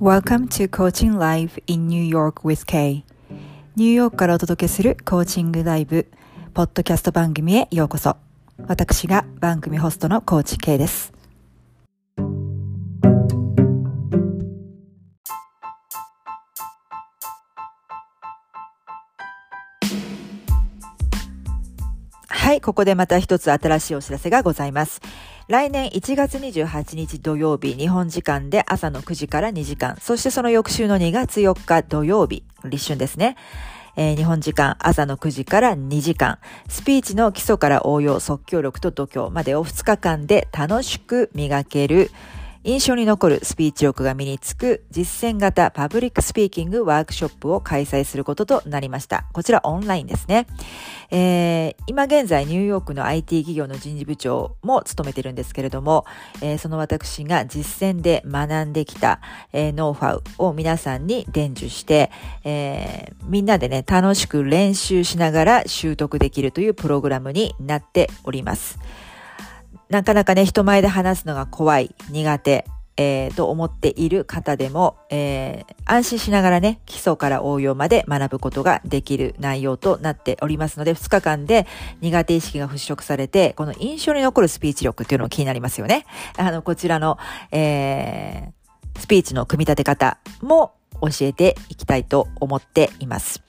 Welcome to Coaching Live in New York with Kay. ニューヨークからお届けするコーチングライブポッドキャスト番組へようこそ。私が番組ホストのコーチ K です。ここでまた一つ新しいお知らせがございます。来年1月28日土曜日、日本時間で朝の9時から2時間、そしてその翌週の2月4日土曜日、立春ですね。えー、日本時間朝の9時から2時間、スピーチの基礎から応用、即興力と度胸までを2日間で楽しく磨ける、印象に残るスピーチ力が身につく実践型 public speaking ワークショップを開催することとなりました。こちらオンラインですね。えー、今現在ニューヨークの IT 企業の人事部長も務めてるんですけれども、えー、その私が実践で学んできた、えー、ノウハウを皆さんに伝授して、えみんなでね、楽しく練習しながら習得できるというプログラムになっております。なかなかね、人前で話すのが怖い、苦手、えー、と思っている方でも、えー、安心しながらね、基礎から応用まで学ぶことができる内容となっておりますので、2日間で苦手意識が払拭されて、この印象に残るスピーチ力っていうのも気になりますよね。あの、こちらの、えー、スピーチの組み立て方も教えていきたいと思っています。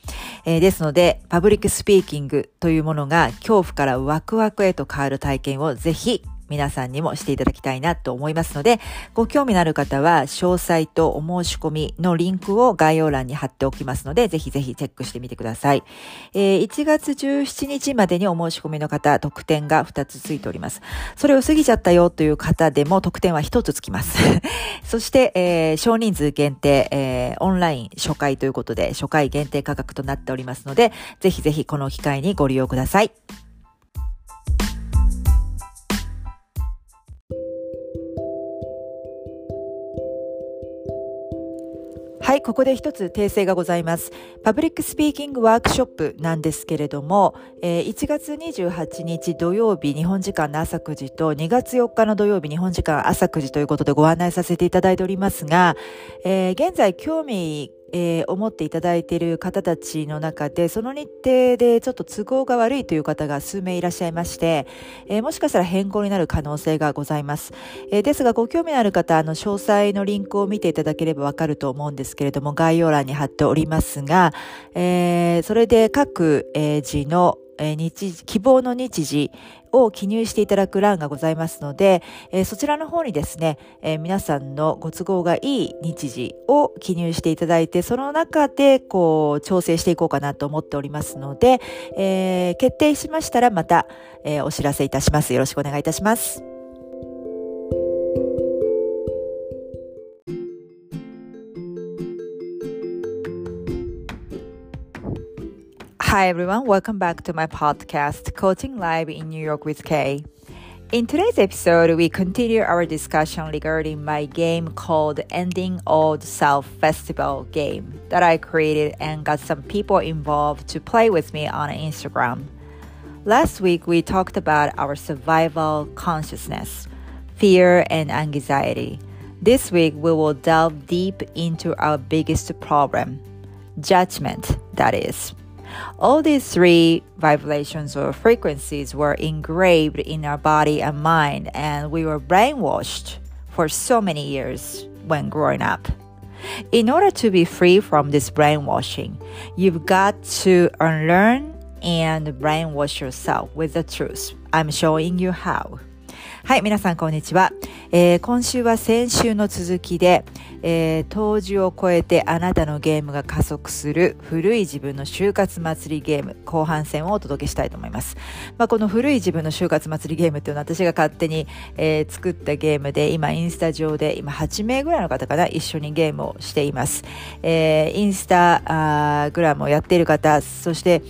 えー、ですので、 public speaking というものが恐怖からワクワクへと変わる体験をぜひ皆さんにもしていただきたいなと思いますので、ご興味のある方は詳細とお申し込みのリンクを概要欄に貼っておきますので、ぜひぜひチェックしてみてください。えー、1月17日までにお申し込みの方、特典が2つついております。それを過ぎちゃったよという方でも特典は1つつきます。そして、えー、少人数限定、えー、オンライン初回ということで、初回限定価格となっておりますので、ぜひぜひこの機会にご利用ください。はい、ここで一つ訂正がございます。 public speaking ワークショップなんですけれども、えー、1月28日土曜日日本時間の朝9時と2月4日の土曜日日本時間朝9時ということでご案内させていただいておりますが、えー、現在興味えー、思っていただいている方たちの中で、その日程でちょっと都合が悪いという方が数名いらっしゃいまして、えー、もしかしたら変更になる可能性がございます。えー、ですが、ご興味のある方、あの、詳細のリンクを見ていただければわかると思うんですけれども、概要欄に貼っておりますが、えそれで各、え字のえ日希望の日時を記入していただく欄がございますので、えそちらの方にですね、え皆さんのご都合がいい日時を記入していただいて、その中でこう調整していこうかなと思っておりますので、えー、決定しましたらまた、え、お知らせいたします。よろしくお願いいたします。Hi everyone, welcome back to my podcast, Coaching Live in New York with Kay. In today's episode, we continue our discussion regarding my game called Ending Old Self Festival game that I created and got some people involved to play with me on Instagram. Last week, we talked about our survival consciousness, fear, and anxiety. This week, we will delve deep into our biggest problem judgment, that is. All these three vibrations or frequencies were engraved in our body and mind, and we were brainwashed for so many years when growing up. In order to be free from this brainwashing, you've got to unlearn and brainwash yourself with the truth. I'm showing you how. はい、皆さんこんにちは。えー、今週は先週の続きで、えー、当時を超えてあなたのゲームが加速する古い自分の就活祭りゲーム後半戦をお届けしたいと思います。まあ、この古い自分の就活祭りゲームっていうのは私が勝手に、えー、作ったゲームで今インスタ上で今8名ぐらいの方かな一緒にゲームをしています。えー、インスタグラムをやっている方、そして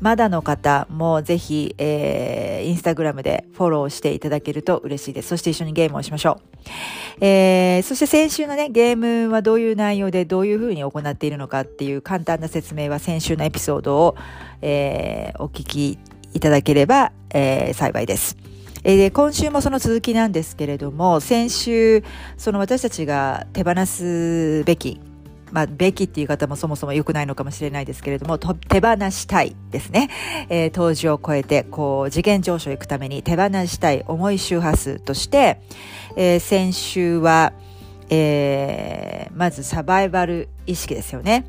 まだの方もぜひ、えー、インスタグラムでフォローしていただけると嬉しいです。そして一緒にゲームをしましょう。えー、そして先週のね、ゲームはどういう内容でどういうふうに行っているのかっていう簡単な説明は先週のエピソードを、えー、お聞きいただければ、えー、幸いです。えで今週もその続きなんですけれども先週その私たちが手放すべきまあ、べきっていう方もそもそも良くないのかもしれないですけれども、手放したいですね。えー、当時を超えて、こう、次元上昇へ行くために手放したい重い周波数として、えー、先週は、えー、まずサバイバル意識ですよね。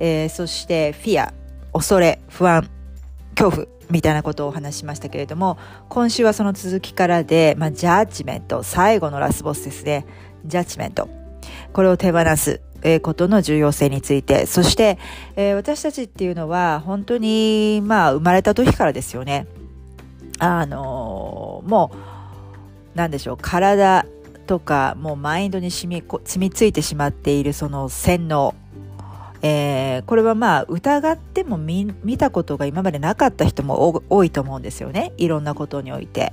えー、そしてフィア、恐れ、不安、恐怖みたいなことをお話しましたけれども、今週はその続きからで、まあ、ジャッジメント、最後のラスボスですね。ジャッジメント。これを手放す。ことの重要性について、そして、えー、私たちっていうのは本当に、まあ、生まれた時からですよね。あのー、もう、なんでしょう、体とか、もうマインドに染み、染みついてしまっているその洗脳。えー、これはまあ疑っても見たことが今までなかった人も多いと思うんですよね。いろんなことにおいて。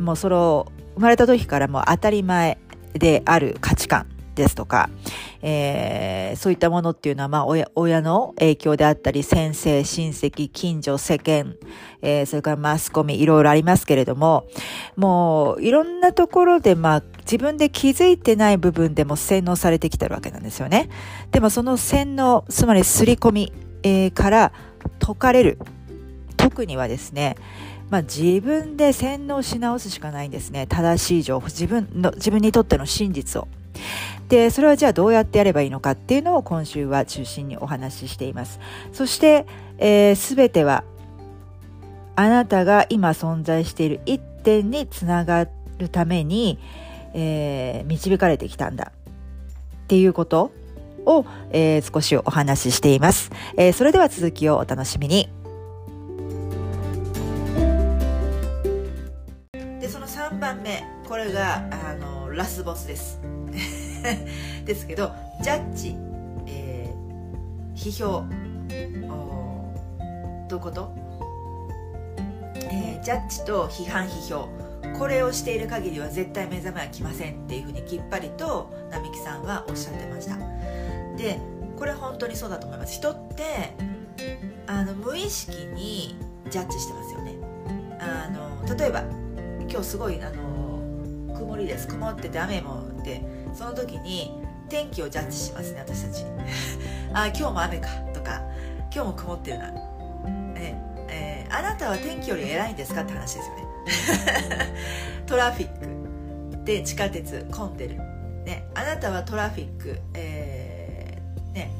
もうそれを生まれた時からもう当たり前である価値観ですとか、えー、そういったものっていうのは、まあ親、親の影響であったり、先生、親戚、近所、世間、えー、それからマスコミ、いろいろありますけれども、もう、いろんなところで、まあ、自分で気づいてない部分でも洗脳されてきてるわけなんですよね。でもその洗脳、つまり刷り込み、えー、から解かれる。特にはですね、まあ、自分で洗脳し直すしかないんですね。正しい情報、自分の、自分にとっての真実を。で、それはじゃあどうやってやればいいのかっていうのを今週は中心にお話ししています。そして、えー、全てはあなたが今存在している一点につながるために、えー、導かれてきたんだっていうことを、えー、少しお話ししています、えー、それでは続きをお楽しみに。で、その3番目、これが、あの、ラスボスです。ですけどジャッジ、えー、批評どういうこと、えー、ジャッジと批判批評。これをしている限りは絶対目覚めは来ませんっていうふうにきっぱりと並木さんはおっしゃってました。でこれ本当にそうだと思います。人ってあの無意識にジャッジしてますよね。あの例えば今日すごいあの曇りです。曇ってて雨もってその時に天気をジャッジしますね私たち。あ今日も雨かとか今日も曇ってるな。ええー、あなたは天気より偉いんですかって話ですよね。トラフィックで地下鉄混んでる、ね、あなたはトラフィック、えー、ね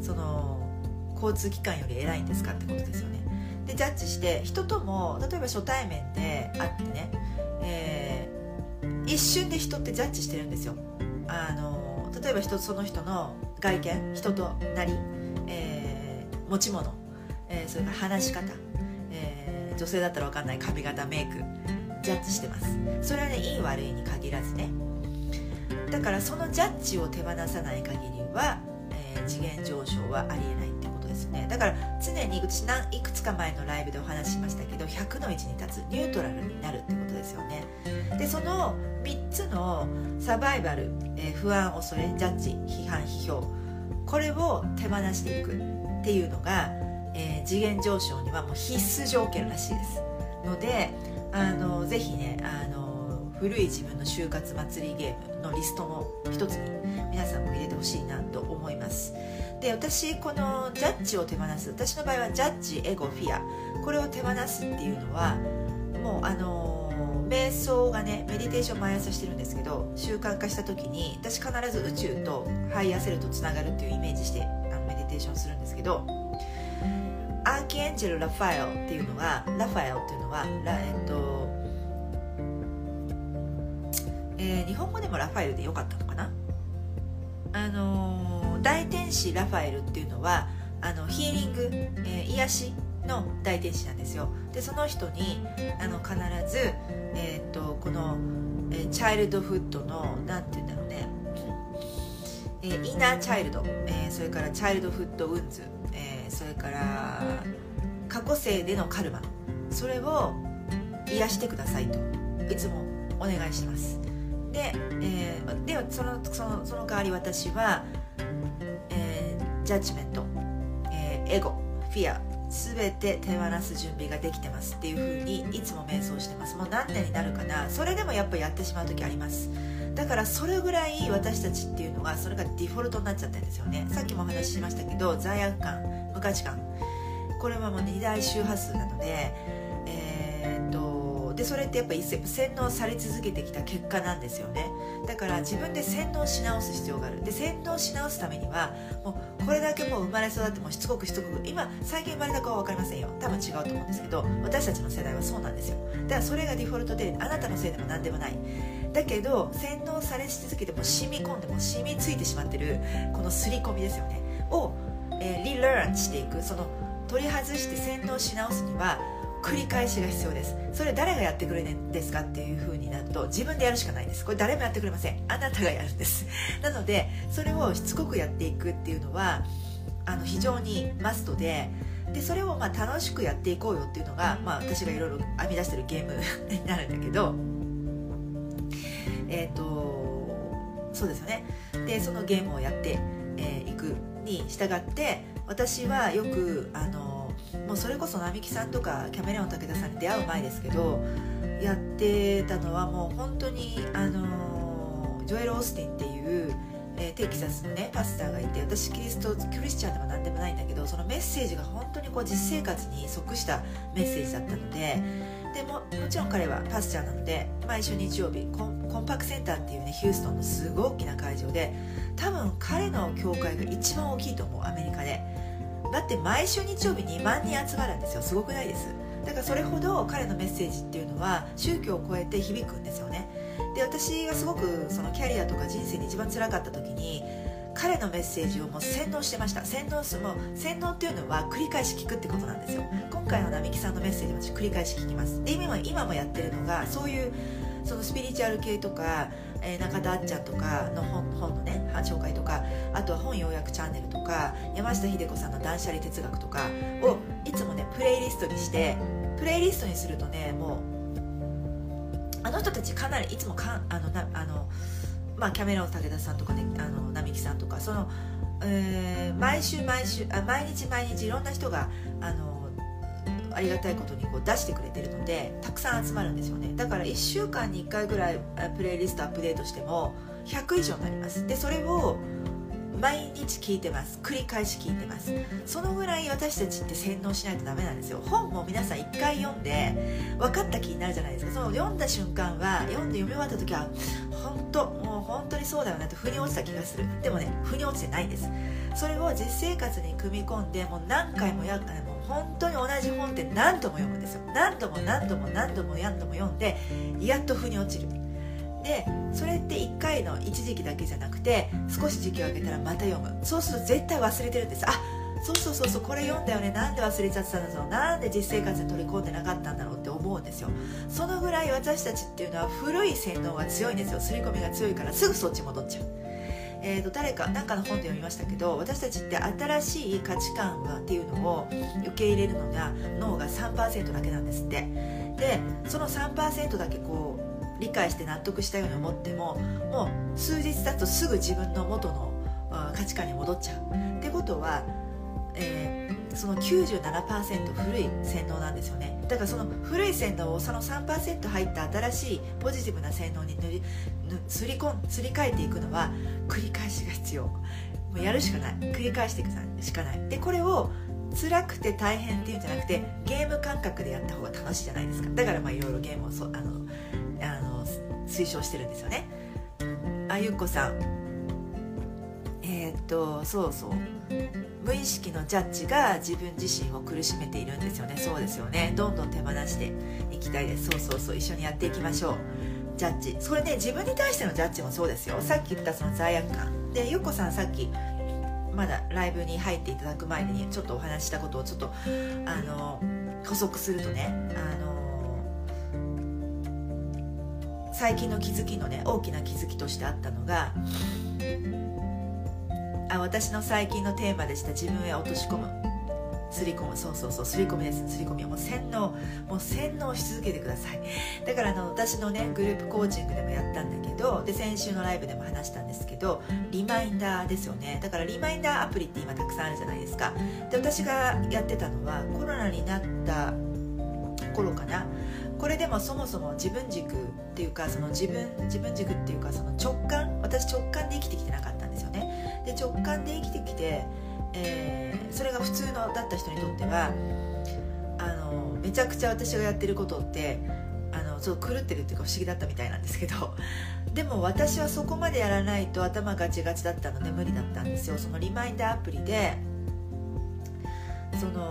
その交通機関より偉いんですかってことですよね。でジャッジして人とも例えば初対面で会ってね、えー、一瞬で人ってジャッジしてるんですよ。あの例えば人その人の外見人となり、えー、持ち物、えー、それから話し方、えー、女性だったら分かんない髪型メイクジャッジしてます。それはねいい悪いに限らずね。だからそのジャッジを手放さない限りは、えー、次元上昇はありえないってことですね。だから常に私何いくつか前のライブでお話ししましたけど100の位置に立つニュートラルになるってこと。ですよね。でその3つのサバイバル、えー、不安恐れジャッジ批判批評これを手放していくっていうのが、えー、次元上昇にはもう必須条件らしいです。のであのぜひねあの古い自分の就活祭りゲームのリストの一つに皆さんも入れてほしいなと思います。で私このジャッジを手放す私の場合はジャッジエゴフィア。これを手放すっていうのはもうあの瞑想がねメディテーション毎朝してるんですけど習慣化した時に私必ず宇宙とHigher Self とつながるっていうイメージしてあのメディテーションするんですけどアーキエンジェル・ラファエルっていうのはラファエルっていうのはラえっと、えー、日本語でもラファエルでよかったのかな？あの大天使ラファエルっていうのはあのヒーリング、えー、癒しの大天使なんですよ。でその人にあの必ず、えーと、この、えー、チャイルドフッドの何て言うんだろうね、えー、インナーチャイルド、えー、それからチャイルドフッドウンズ、え、それから過去世でのカルマ。それを癒してくださいと。いつもお願いします。で,、えー、でそのそのその代わり私は、え、ジャッジメント、え、エゴ。フィア。全て手放す準備ができてますっていう風にいつも瞑想してます。もう何年になるかなそれでもやっぱやってしまう時あります。だからそれぐらい私たちっていうのがそれがデフォルトになっちゃってるんですよね。さっきもお話ししましたけど罪悪感無価値観。これはもう二大周波数なのでえー、っとでそれってやっぱ洗脳され続けてきた結果なんですよね。だから自分で洗脳し直す必要がある。で洗脳し直すためにはもうこれだけもう生まれ育ってもしつこくしつこく今最近生まれた子は分かりませんよ。多分違うと思うんですけど私たちの世代はそうなんですよ。だからそれがデフォルトであなたのせいでも何でもない。だけど洗脳され続けても染み込んでも染みついてしまってるこの刷り込みですよね。を、えー、リラーンしていく。その取り外して洗脳し直すには繰り返しが必要です。それ誰がやってくれるんですかっていう風になると自分でやるしかないです。これ誰もやってくれません。あなたがやるんです。なのでそれをしつこくやっていくっていうのはあの非常にマストででそれをまあ楽しくやっていこうよっていうのが、まあ、私がいろいろ編み出してるゲーム になるんだけどえっ、ー、とそうですよね。でそのゲームをやってい、えー、くに従って私はよくあのもうそれこそ並木さんとかキャメレオン武田さんに出会う前ですけどやってたのはもう本当にあのジョエル・オースティンっていう、えー、テキサスのねパスターがいて私キリストクリスチャンでも何でもないんだけどそのメッセージが本当にこう実生活に即したメッセージだったのででももちろん彼はパスチャーなので毎週日曜日コンコンパクセンターっていうねヒューストンのすごい大きな会場で多分彼の教会が一番大きいと思うアメリカで。だって毎週日曜日2万人集まるんですよ。すごくないです？だからそれほど彼のメッセージっていうのは宗教を超えて響くんですよね。で私がすごくそのキャリアとか人生で一番辛かった時に彼のメッセージをもう洗脳してました。洗脳すも洗脳っていうのは繰り返し聞くってことなんですよ。今回の並木さんのメッセージも私繰り返し聞きます。で今今もやってるのがそういうそのスピリチュアル系とか、えー、中田あっちゃんとかの本本のね紹介とかあとは本要約チャンネルとか山下秀子さんの断捨離哲学とかをいつもねプレイリストにしてプレイリストにするとねもうあの人たちかなりいつもかあのなあの、まあ、キャメロン武田さんとかねあの並木さんとかその、えー、毎週毎週あ毎日毎日いろんな人があのありがたいことにこう出してくれてるのでたくさん集まるんですよね。だから1週間に1回ぐらいプレイリストアップデートしても100以上になります。でそれを毎日聞いてます。繰り返し聞いてます。そのぐらい私たちって洗脳しないとダメなんですよ。本も皆さん1回読んで分かった気になるじゃないですか。その読んだ瞬間は読んで読み終わった時は本当もう本当にそうだよなと腑に落ちた気がする。でもね腑に落ちてないんです。それを実生活に組み込んでもう何回もやもう本当に同じ本って何度も読むんですよ。何度も何度も何度も何度も読んでやっと腑に落ちる。でそれって1回の一時期だけじゃなくて少し時期を空けたらまた読む。そうすると絶対忘れてるんです。あそうそうそうそうこれ読んだよね。なんで忘れちゃってたんだろう。なんで実生活に取り込んでなかったんだろうって思うんですよ。そのぐらい私たちっていうのは古い洗脳が強いんですよ。刷り込みが強いからすぐそっち戻っちゃう。えーと、誰か何かの本で読みましたけど私たちって新しい価値観っていうのを受け入れるのが脳が3%だけなんですって。でその3%だけこう理解して納得したように思ってももう数日経つとすぐ自分の元の価値観に戻っちゃう。ってことは、えー、その97%古い洗脳なんですよね。だからその古い洗脳をその3%入った新しいポジティブな洗脳に塗りすり込んすり替えていくのは繰り返しが必要。もうやるしかない。繰り返していくしかない。でこれを辛くて大変っていうんじゃなくてゲーム感覚でやった方が楽しいじゃないですか。だからまあいろいろゲームをそあのあの推奨してるんですよね。あゆっこさん。えー、っとそうそう。無意識のジャッジが自分自身を苦しめているんですよね。そうですよね。どんどん手放していきたいです。そうそうそう。一緒にやっていきましょう。ジャッジ。それね自分に対してのジャッジもそうですよ。さっき言ったその罪悪感。でゆっこさんさっきまだライブに入っていただく前にちょっとお話したことをちょっとあの補足するとねあの最近の気づきのね大きな気づきとしてあったのがあ私の最近のテーマでした。自分へ落とし込む。すり込む。そうそうそう。すり込みです。すり込みもう洗脳。もう洗脳し続けてください。だからあの私のねグループコーチングでもやったんだけどで先週のライブでも話したんですけどリマインダーですよね。だからリマインダーアプリって今たくさんあるじゃないですか。で私がやってたのはコロナになった頃かな。これでもそもそも自分軸っていうかその自分自分軸っていうかその直感。私直感で生きてきてなかった。で直感で生きてきてえー、それが普通のだった人にとってはあのめちゃくちゃ私がやってることってあのちょっと狂ってるっていうか不思議だったみたいなんですけど でも私はそこまでやらないと頭ガチガチだったので無理だったんですよ。そのリマインダーアプリでその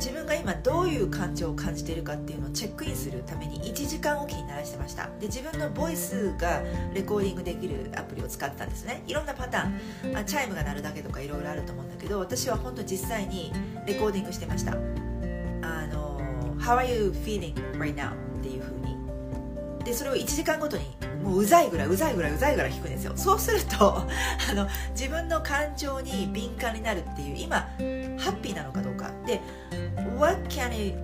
自分が今どういう感情を感じているかっていうのをチェックインするために1時間おきに鳴らしてました。で自分のボイスがレコーディングできるアプリを使ったんですね。いろんなパターン。あチャイムが鳴るだけとかいろいろあると思うんだけど私は本当実際にレコーディングしてました。あの「How are you feeling right now?」っていう風に。でそれを1時間ごとにもううざいぐらいうざいぐらいうざいぐらい弾くんですよ。そうすると あの自分の感情に敏感になるっていう今ハッピーなのかどうか。で What can I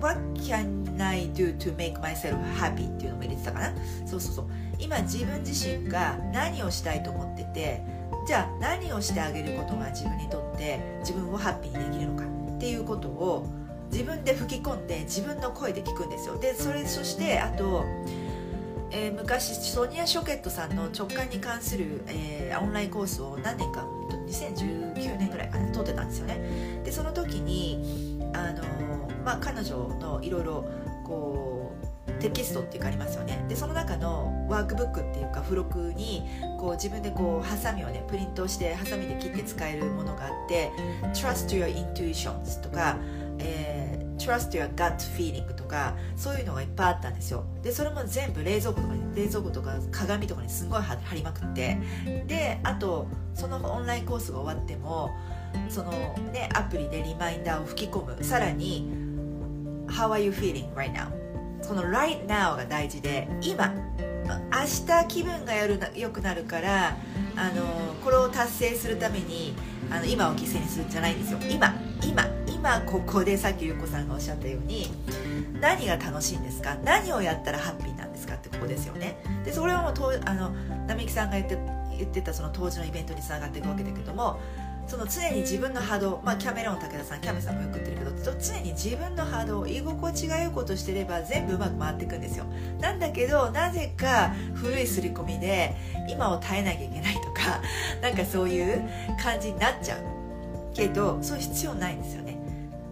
What can I do to make myself happy? っていうのも入れてたかな。そうそうそう。今自分自身が何をしたいと思っててじゃあ何をしてあげることが自分にとって自分をハッピーにできるのか。っていうことを自分で吹き込んで自分の声で聞くんですよ。でそれそしてあとえー、昔ソニア・ショケットさんの直感に関する、えー、オンラインコースを何年か2019年ぐらいかな取ってたんですよね。でその時にあの、まあ、彼女のいろいろこうテキストっていうかありますよね。でその中のワークブックっていうか付録にこう自分でこうハサミをねプリントしてハサミで切って使えるものがあって「Trust your intuitions」とか、えー Trust your gut feeling とかそういうのがいっぱいあったんですよ。でそれも全部冷蔵庫とかに冷蔵庫とか鏡とかにすごい貼りまくって。であとそのオンラインコースが終わってもそのねアプリでリマインダーを吹き込む。さらに How are you feeling right now? その right now が大事で今明日気分が良くなるからあのこれを達成するためにあの今を犠牲にするんじゃないんですよ。今今今ここでさっきゆうこさんがおっしゃったように何が楽しいんですか？何をやったらハッピーなんですか？ってここですよね。でそれはもうとあの並木さんが言って言ってたその当時のイベントにつながっていくわけだけどもその常に自分の波動、まあ、キャメロン武田さんキャメさんもよく言ってるけど常に自分の波動居心地が良いことしてれば全部うまく回っていくんですよ。なんだけどなぜか古い刷り込みで今を耐えなきゃいけないとか なんかそういう感じになっちゃうけどそういう必要ないんですよね。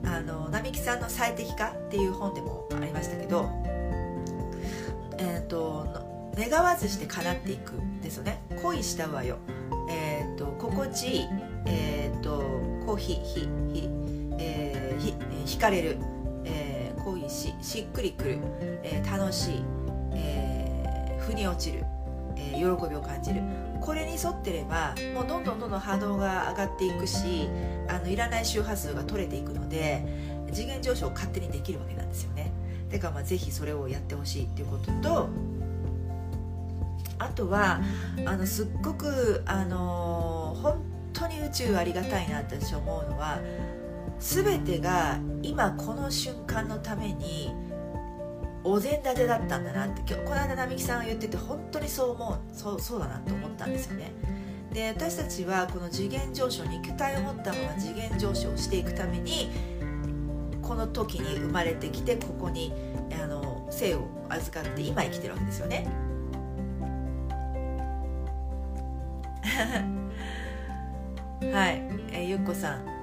あの並木さんの最適化っていう本でもありましたけどえっ、ー、と願わずして叶っていくですよね。恋したわよ。えっ、ー、と心地いい。え、ー、とコーヒーひひえー、ひ惹かれる、えー、恋ししっくりくる、えー、楽しい、えー、腑に落ちる、えー、喜びを感じる。これに沿ってればもうどんどんどんどん波動が上がっていくしあのいらない周波数が取れていくので次元上昇を勝手にできるわけなんですよね。だかまあぜひそれをやってほしいっていうこととあとはあのすっごくあの本当に宇宙ありがたいなって私思うのは全てが今この瞬間のためにお膳立てだったんだなって今日この間並木さんが言ってて本当にそう思うそうそうだなと思ったんですよね。で私たちはこの次元上昇に肉体を持ったまま次元上昇していくためにこの時に生まれてきてここにあの生を預かって今生きてるわけですよね。はい、えー、ゆっこさん。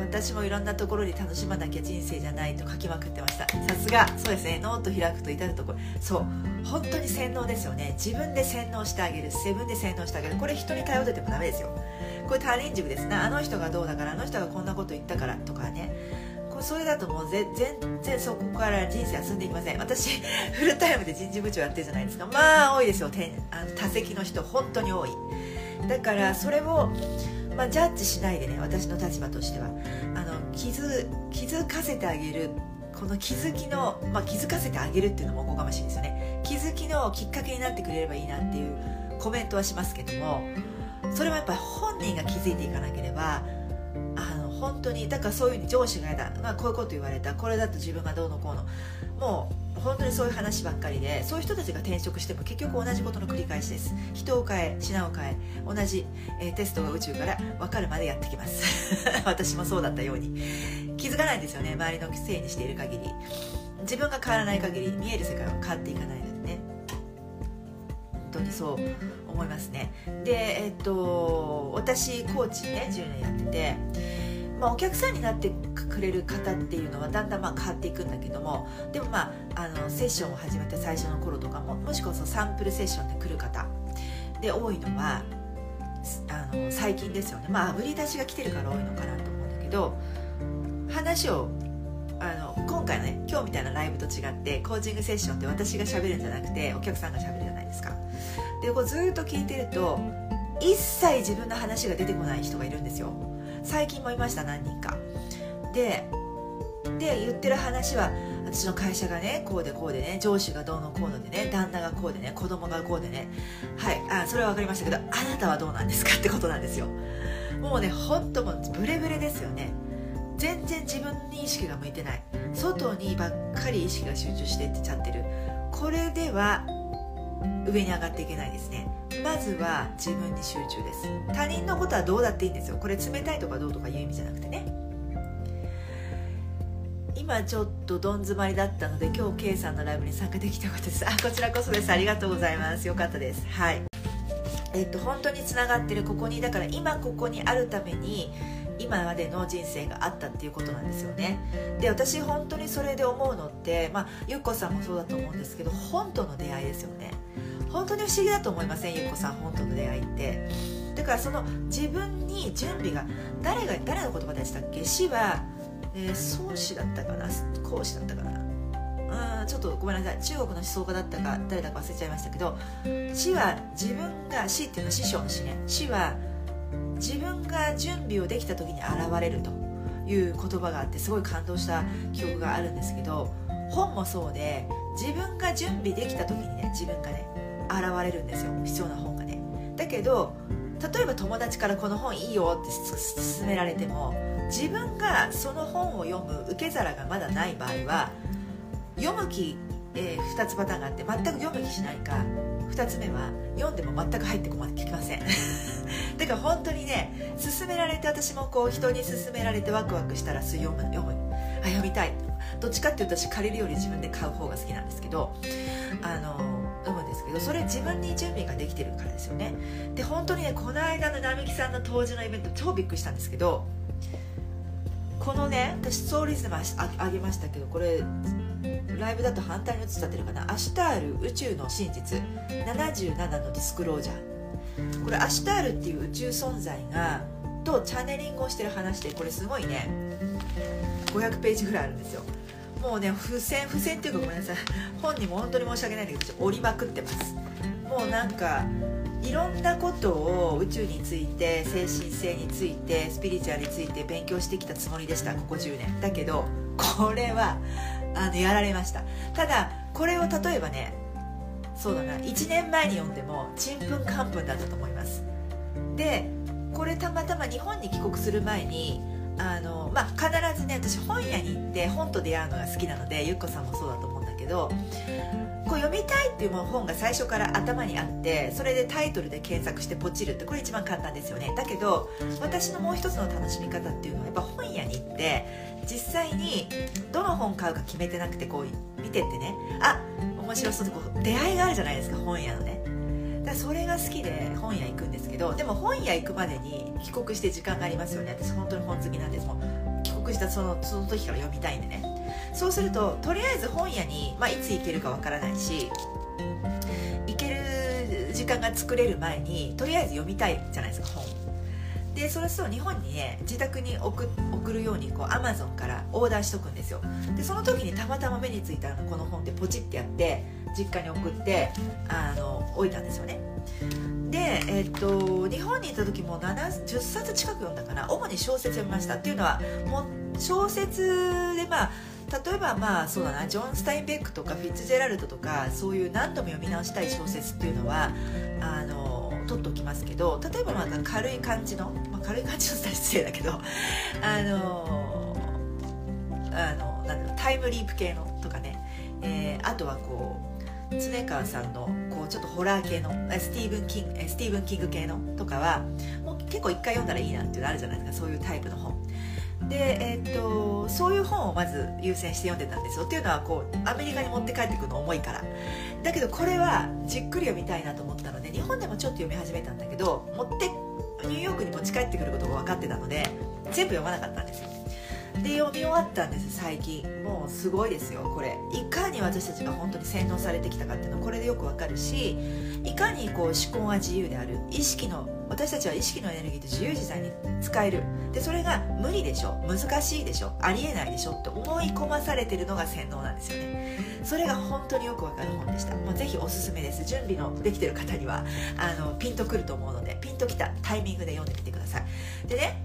私もいろんなところに楽しまなきゃ人生じゃないと書きまくってました。さすが。そうですね。ノート開くと至るところ。そう。本当に洗脳ですよね。自分で洗脳してあげる。自分で洗脳してあげる。これ人に頼っててもダメですよ。これ他人軸ですねあの人がどうだからあの人がこんなこと言ったからとかね。これそれだともう全然そこから人生は進んでいきません。私フルタイムで人事部長やってるじゃないですか。まあ多いですよ。あの多席の人。本当に多い。だからそれをまあ、ジャッジしないでね私の立場としては。あの気づ気づかせてあげるこの気づきの、まあ、気づかせてあげるっていうのもおこがましいですよね。気づきのきっかけになってくれればいいなっていうコメントはしますけども。それはやっぱり本人が気づいていかなければあの本当にだからそういうふうに上司が嫌だ、まあ、こういうこと言われたこれだと自分がどうのこうのもう本当にそういう話ばっかりでそういう人たちが転職しても結局同じことの繰り返しです。人を変え品を変え同じ、えー、テストが宇宙から分かるまでやってきます。私もそうだったように。気づかないんですよね周りのせいにしている限り。自分が変わらない限り見える世界は変わっていかないのでね。本当にそう思いますね。でえっと私コーチね10年やっててまあ、お客さんになってくれる方っていうのはだんだんまあ変わっていくんだけどもでもまああのセッションを始めた最初の頃とかももしくはそのサンプルセッションで来る方。で多いのはあの最近ですよね。まああぶり出しが来てるから多いのかなと思うんだけど話をあの今回のね今日みたいなライブと違ってコーチングセッションって私がしゃべるんじゃなくてお客さんがしゃべるじゃないですか。でこうずっと聞いてると一切自分の話が出てこない人がいるんですよ。最近もいました何人か。でで言ってる話は私の会社がねこうでこうでね上司がどうのこうのでね旦那がこうでね子供がこうでね。はいあそれは分かりましたけどあなたはどうなんですかってことなんですよ。もうねほんともブレブレですよね。全然自分に意識が向いてない。外にばっかり意識が集中していっちゃってる。これでは上に上がっていけないですね。まずは自分に集中です。他人のことはどうだっていいんですよ。これ冷たいとかどうとかいう意味じゃなくてね。今ちょっとどん詰まりだったので今日 K さんのライブに参加できたことです。あこちらこそです。ありがとうございます。よかったです。はい。えっと本当につながってるここにだから今ここにあるために今までの人生があったっていうことなんですよね。で私本当にそれで思うのってまあゆっこさんもそうだと思うんですけど本との出会いですよね。本当に不思議だと思いません？ゆっこさん本との出会いって。だからその自分に準備が誰が誰の言葉でしたっけ？死は、えー、創始だったかな？講師だったかな？うんちょっとごめんなさい。中国の思想家だったか誰だか忘れちゃいましたけど死は自分が死っていうのは師匠の死ね。死は自分が準備をできた時に現れるという言葉があってすごい感動した記憶があるんですけど本もそうで自分が準備できた時にね自分がね現れるんですよ必要な本がね。だけど例えば友達からこの本いいよって勧められても自分がその本を読む受け皿がまだない場合は読む気、えー、2つパターンがあって全く読む気しないか2つ目は読んでも全く入ってこまきません。だから本当にね勧められて私もこう人に勧められてワクワクしたら読む読む。あ読みたい。どっちかっていうと私借りるより自分で買う方が好きなんですけどあのどそれ自分に準備ができてるからですよね。で本当にねこの間の並木さんの当時のイベント超びっくりしたんですけどこのね私ストーリーズでもあげましたけどこれライブだと反対に映っちゃってるかな。アシュタール宇宙の真実。77のディスクロージャー。これアシュタールっていう宇宙存在がとチャネリングをしてる話でこれすごいね500ページぐらいあるんですよ。もうね付箋付箋っていうかごめんなさい。本にも本当に申し訳ないんだけど折りまくってます。もうなんかいろんなことを宇宙について精神性についてスピリチュアルについて勉強してきたつもりでしたここ10年。だけどこれはあのやられました。ただこれを例えばねそうだな1年前に読んでもちんぷんかんぷんだったと思います。でこれたまたま日本に帰国する前にあの、まあ、必ずね私本屋に行って本と出会うのが好きなのでゆっこさんもそうだと思うんだけどこう読みたいっていう本が最初から頭にあってそれでタイトルで検索してポチるってこれ一番簡単ですよね。だけど私のもう一つの楽しみ方っていうのはやっぱ本屋に行って実際にどの本買うか決めてなくてこう見てってね。あ面白そうこう出会いがあるじゃないですか本屋のね。だそれが好きで本屋行くんですけどでも本屋行くまでに帰国して時間がありますよね。私本当に本好きなんです。もん帰国したそのその時から読みたいんでね。そうするととりあえず本屋に、まあ、いつ行けるかわからないし行ける時間が作れる前にとりあえず読みたいじゃないですか本。でそれそう日本にね自宅に送送るようにこうアマゾンからオーダーしとくんですよ。でその時にたまたま目についたこの本でポチってやって実家に送ってあの置いたんですよね。で、えっと日本にいた時も10冊近く読んだかな。主に小説読みました。っていうのはもう小説でまあ例えばまあそうだなジョン・スタインベックとかフィッツジェラルドとかそういう何度も読み直したい小説っていうのはあの取っておきますけど例えばなんか軽い感じの、まあ、軽い感じのスタイル失礼だけどあのあのタイムリープ系のとかね、えー、あとはこう恒川さんのこうちょっとホラー系のスティーブン・キングスティーブン・キング系のとかはもう結構一回読んだらいいなっていうのあるじゃないですかそういうタイプの本。で、えー、っとそういう本をまず優先して読んでたんですよ。っていうのはこうアメリカに持って帰ってくるの重いから。だけどこれはじっくり読みたいなと思ったので日本でもちょっと読み始めたんだけど持ってニューヨークに持ち帰ってくることが分かってたので全部読まなかったんですよ。で読み終わったんです最近。もうすごいですよこれ。いかに私たちが本当に洗脳されてきたかっていうのこれでよくわかるしいかにこう思考は自由である。意識の私たちは意識のエネルギーと自由自在に使える。でそれが無理でしょ難しいでしょありえないでしょって思い込まされてるのが洗脳なんですよね。それが本当によくわかる本でした。もうぜひおすすめです。準備のできてる方にはあのピンとくると思うのでピンときたタイミングで読んでみてください。でね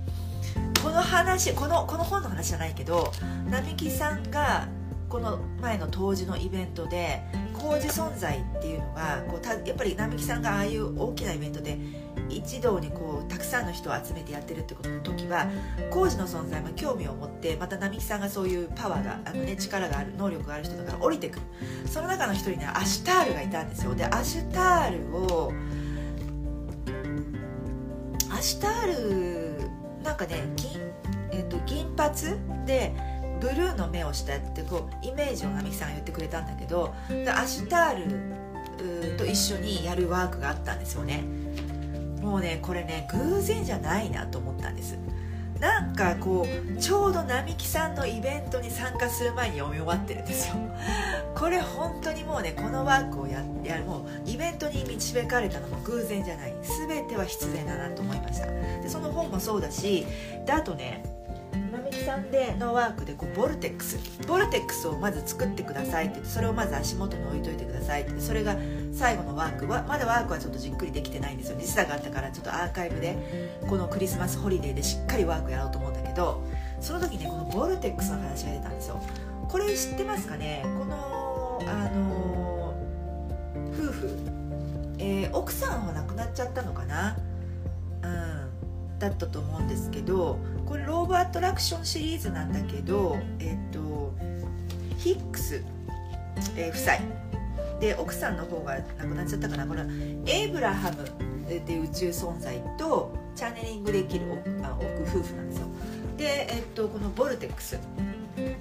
この話このこの本の話じゃないけど並木さんがこの前の当時のイベントで工事存在っていうのがこうたやっぱり並木さんがああいう大きなイベントで一堂にこうたくさんの人を集めてやってるってことの時は工事の存在も興味を持ってまた並木さんがそういうパワーがあの、ね、力がある能力がある人だから降りてくる。その中の一人にはアシュタールがいたんですよ。でアシュタールをアシュタールなんかね銀,、えーと、銀髪でブルーの目をしたってこうイメージを並木さんが言ってくれたんだけどアシュタールと一緒にやるワークがあったんですよね。もうねこれね偶然じゃないなと思ったんです。なんかこうちょうど並木さんのイベントに参加する前に読み終わってるんですよ。これ本当にもうねこのワークをややるもうイベントに導かれたのも偶然じゃない。全ては必然だなと思いました。でその本もそうだしであとね並木さんでのワークでこうボルテックスボルテックスをまず作ってくださいって言ってそれをまず足元に置いといてくださいってそれが最後のワークはまだワークはちょっとじっくりできてないんですよ。時差があったからちょっとアーカイブでこのクリスマスホリデーでしっかりワークやろうと思うんだけどその時ねこのボルテックスの話が出たんですよ。これ知ってますかね？このあの夫婦、えー、奥さんは亡くなっちゃったのかな？うん。だったと思うんですけどこれローブアトラクションシリーズなんだけどえっ、とヒックス、えー、夫妻。で奥さんの方が亡くなっちゃったかな？これエイブラハムっていう宇宙存在とチャネリングできる奥夫婦なんですよ。で、えっと、このボルテックスこ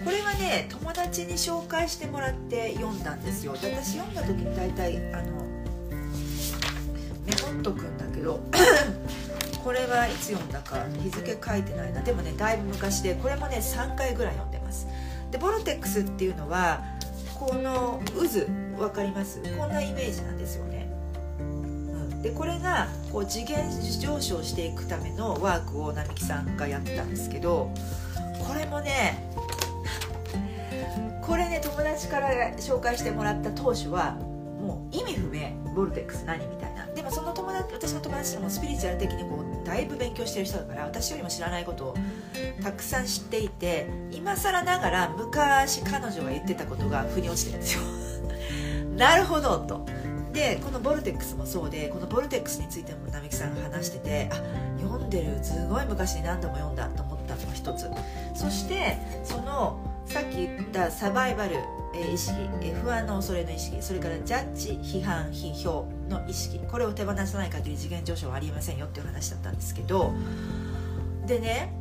れはね友達に紹介してもらって読んだんですよ。で私読んだ時に大体あのメモっとくんだけどこれはいつ読んだか日付書いてないな。でもねだいぶ昔でこれもね3回ぐらい読んでます。でボルテックスっていうのはこの渦分かります？こんなイメージなんですよね、うん、でこれがこう次元上昇していくためのワークを並木さんがやってたんですけどこれもね これね友達から紹介してもらった当初はもう意味不明ボルテックス何みたいな。私の友達でもスピリチュアル的にこうだいぶ勉強してる人だから私よりも知らないことをたくさん知っていて今更ながら昔彼女が言ってたことが腑に落ちてるんですよ。なるほどと。でこのボルテックスもそうでこのボルテックスについても並木さんが話しててあ読んでるすごい昔に何度も読んだと思ったのが一つ。そしてそのさっき言ったサバイバル意識不安の恐れの意識それからジャッジ批判批評の意識これを手放さない限り次元上昇はありえませんよっていう話だったんですけどでね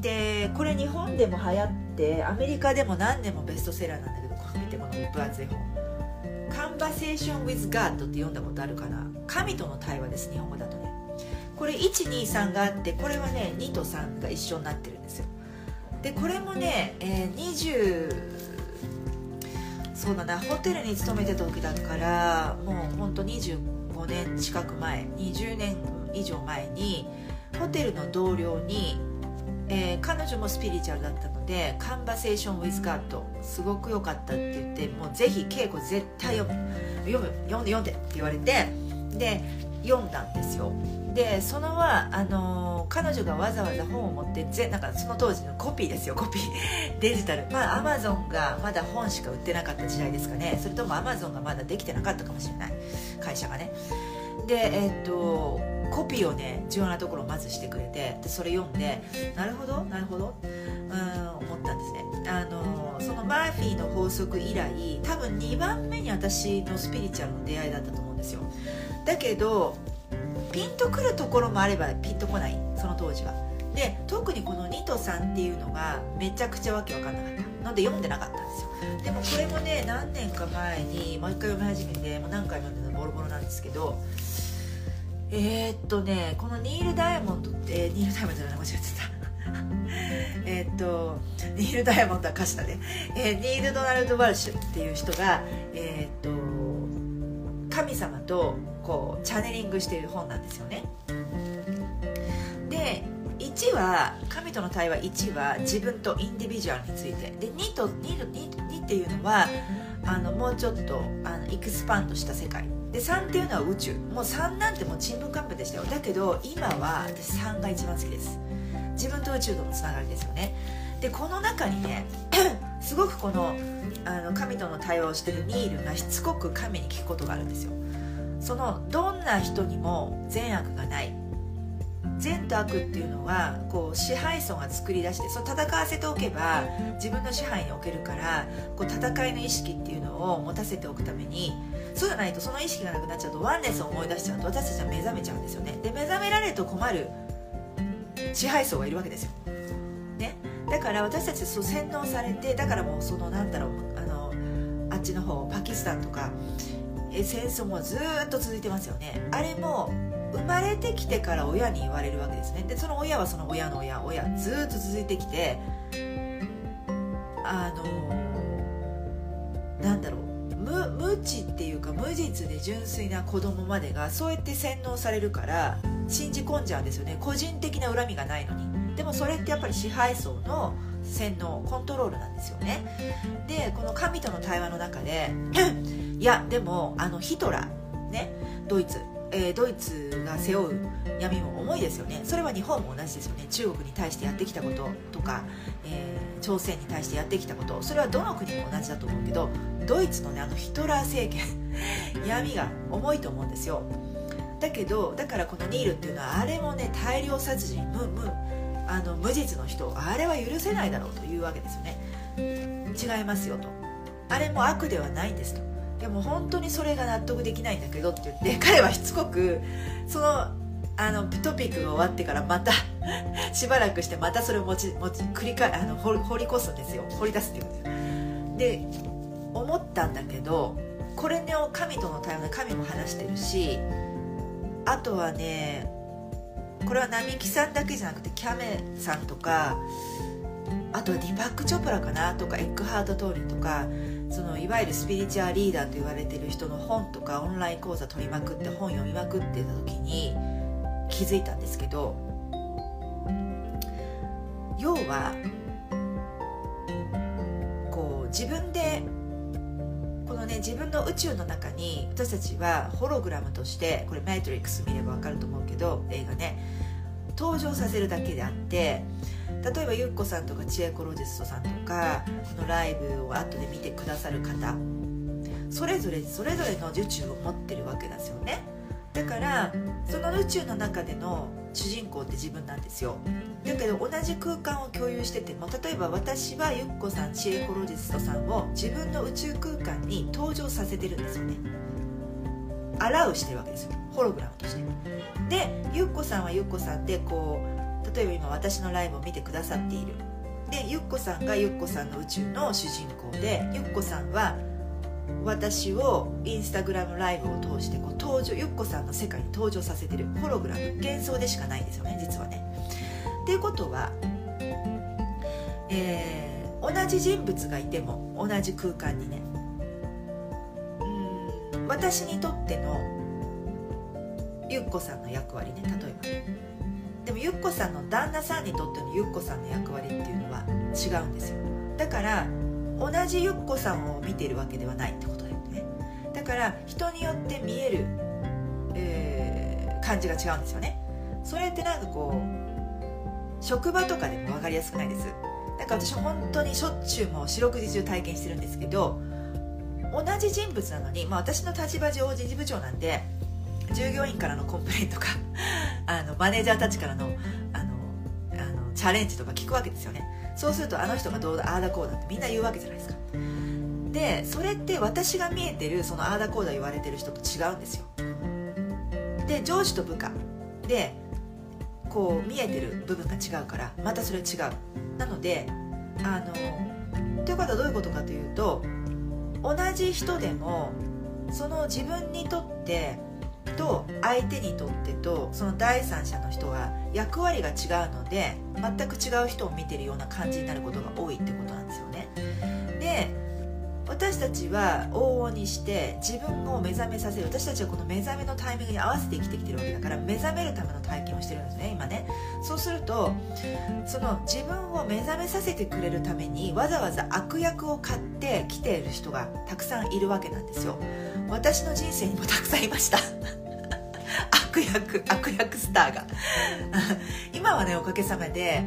でこれ日本でも流行ってアメリカでも何年もベストセラーなんだけどこれ見てこの分厚い本「カンバセーション・ウィズ・ガッド」って読んだことあるかな？神との対話です日本語だとね。これ123があってこれはね2と3が一緒になってるんですよ。でこれもね、えー、20そうだ。なホテルに勤めてた時だからもうほんと25年近く前20年以上前にホテルの同僚に、えー、彼女もスピリチュアルだったので「カンバセーション・ウィズ・ガッド」すごく良かったって言ってもうぜひ稽古絶対読む。読む読んで読んでって言われてで読んだんですよ。でそのはあの、彼女がわざわざ本を持ってぜなんかその当時のコピーですよコピー。デジタル。まあアマゾンがまだ本しか売ってなかった時代ですかね。それともアマゾンがまだできてなかったかもしれない。会社がね。でえー、っとコピーをね重要なところをまずしてくれてでそれ読んでなるほどなるほど。うん思ったんですね。あのそのマーフィーの法則以来多分2番目に私のスピリチュアルの出会いだったと思うんですよ。だけどピンとくるところもあればピンとこないその当時は。で特にこの2と3っていうのがめちゃくちゃわけわかんなかった。ので読んでなかったんですよ。でもこれもね何年か前にもう一回読み始めてもう何回も読んでボロボロなんですけどえー、っとねこのニール・ダイヤモンドってえニール・ダイヤモンドじゃない間違えてた。えっとニール・ダイヤモンドは歌詞だね、えー、ニール・ドナルド・ワルシュっていう人が、えー、っと神様とこうチャネリングしている本なんですよね。で1は神との対話1は自分とインディビジュアルについて。で2と 2, 2, 2っていうのはあのもうちょっとあのエクスパンドした世界。で3っていうのは宇宙。もう3なんてもうちんぷんかんぷんでしたよ。だけど今は私3が一番好きです。自分と宇宙とのつながりですよね。でこの中にねすごくこのあの神との対話をしてるニールがしつこく神に聞くことがあるんですよ。そのどんな人にも善悪がない。善と悪っていうのはこう支配層が作り出してそう戦わせておけば自分の支配におけるからこう戦いの意識っていうのを持たせておくためにそうじゃないとその意識がなくなっちゃうとワンネスを思い出しちゃうと私たちは目覚めちゃうんですよね。で目覚められると困る支配層がいるわけですよ、ね、だから私たちそう洗脳されてだからもうそのなんだろうあのあっちの方パキスタンとか戦争もずっと続いてますよね。あれも生まれてきてから親に言われるわけですね。でその親はその親の親親ずっと続いてきてあのなんだろう。無無知っていうか無実で純粋な子供までがそうやって洗脳されるから信じ込んじゃうんですよね。個人的な恨みがないのに。でもそれってやっぱり支配層の洗脳コントロールなんですよね。でこの神との対話の中でいやでもあのヒトラーねドイツえー、ドイツが背負う闇も重いですよね。それは日本も同じですよね。中国に対してやってきたこととか、えー、朝鮮に対してやってきたこと。それはどの国も同じだと思うけどドイツのねあのヒトラー政権 闇が重いと思うんですよ。だけどだからこのニールっていうのはあれもね大量殺人無無あの無実の人あれは許せないだろうというわけですよね。違いますよと。あれも悪ではないんですと。でも本当にそれが納得できないんだけどって言って 彼はしつこくそのあのトピックが終わってからまた しばらくしてまたそれを持ち持ち繰り返あの掘り越すんですよ。掘り出すっていうんで。で思ったんだけどこれね神との対話で神も話してるしあとはねこれは並木さんだけじゃなくてキャメさんとかあとはディバック・チョプラかなとかエッグハート・トーリーとかそのいわゆるスピリチュアルリーダーと言われてる人の本とかオンライン講座取りまくって本読みまくってた時に気づいたんですけど要はこう自分でこのね自分の宇宙の中に私たちはホログラムとしてこれ「マトリックス」見れば分かると思うけど映画ね登場させるだけであって例えばゆっこさんとかチエコロジストさんとかこのライブを後で見てくださる方それぞれそれぞれの宇宙を持ってるわけですよね。だからその宇宙の中での主人公って自分なんですよ。だけど同じ空間を共有してても例えば私はゆっこさんチエコロジストさんを自分の宇宙空間に登場させてるんですよね。アラウしてるわけですよ。ホログラムとして。でゆっこさんはゆっこさんでこう例えば今私のライブを見てくださっている。でゆっこさんがゆっこさんの宇宙の主人公でゆっこさんは私をインスタグラムライブを通してこう登場ゆっこさんの世界に登場させてるホログラム幻想でしかないんですよね実はね。っていうことは、えー、同じ人物がいても同じ空間にね。うん私にとってのゆっこさんの役割ね例えば。でもゆっこさんの旦那さんにとってのゆっこさんの役割っていうのは違うんですよ。だから同じゆっこさんを見ているわけではないってことだよね。だから人によって見える、えー、感じが違うんですよね。それってなんかこう職場とかでも分かりやすくないです。だから私本当にしょっちゅうもう四六時中体験してるんですけど同じ人物なのに、まあ、私の立場上人事部長なんで従業員からの complain とか あのマネージャーたちからのあのあのチャレンジとか聞くわけですよね。そうするとあの人がどうだああだこうだってみんな言うわけじゃないですか。でそれって私が見えてるそのああだこうだ言われてる人と違うんですよ。で上司と部下。でこう見えてる部分が違うからまたそれ違う。なのであのということはどういうことかというと同じ人でもその自分にとってと相手にとってとその第三者の人は役割が違うので全く違う人を見てるような感じになることが多いってことなんですよね。で私たちは往々にして自分を目覚めさせる私たちはこの目覚めのタイミングに合わせて生きてきてるわけだから目覚めるための体験をしてるんですね今ね。そうするとその自分を目覚めさせてくれるためにわざわざ悪役を買ってきている人がたくさんいるわけなんですよ。私の人生にもたくさんいました。悪役悪役スターが。今はねおかげさまで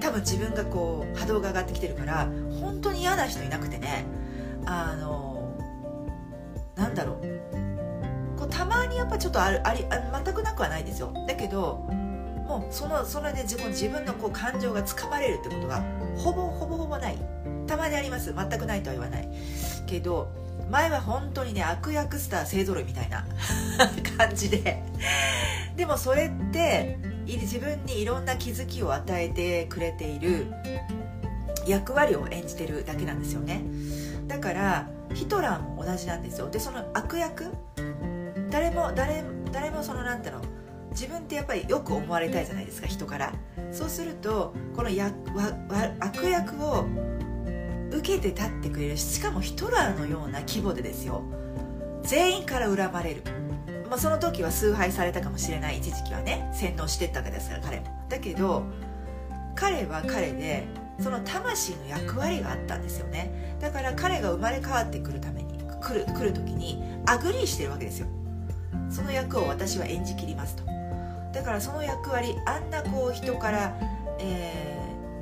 多分自分がこう波動が上がってきてるから本当に嫌な人いなくてね。あのなんだろう。こうたまにやっぱちょっとあるあり全くなくはないですよ。だけどもうそのそれで自分自分のこう感情がつかまれるってことがほぼほぼほぼない。たまにあります。全くないとは言わない。けど前は本当にね悪役スター勢ぞろいみたいな 感じで。でもそれって自分にいろんな気づきを与えてくれている役割を演じてるだけなんですよね。だからヒトラーも同じなんですよ。でその悪役誰も誰誰もそのなんだろう自分ってやっぱりよく思われたいじゃないですか人から。そうするとこのやわ悪役を受けて立ってくれるしかもヒトラーのような規模でですよ。全員から恨まれる、まあ、その時は崇拝されたかもしれない。一時期はね洗脳してったわけですから彼も。だけど彼は彼でその魂の役割があったんですよね。だから彼が生まれ変わってくるために来る来る時に agree してるわけですよ。その役を私は演じきりますと。だからその役割あんなこう人から、え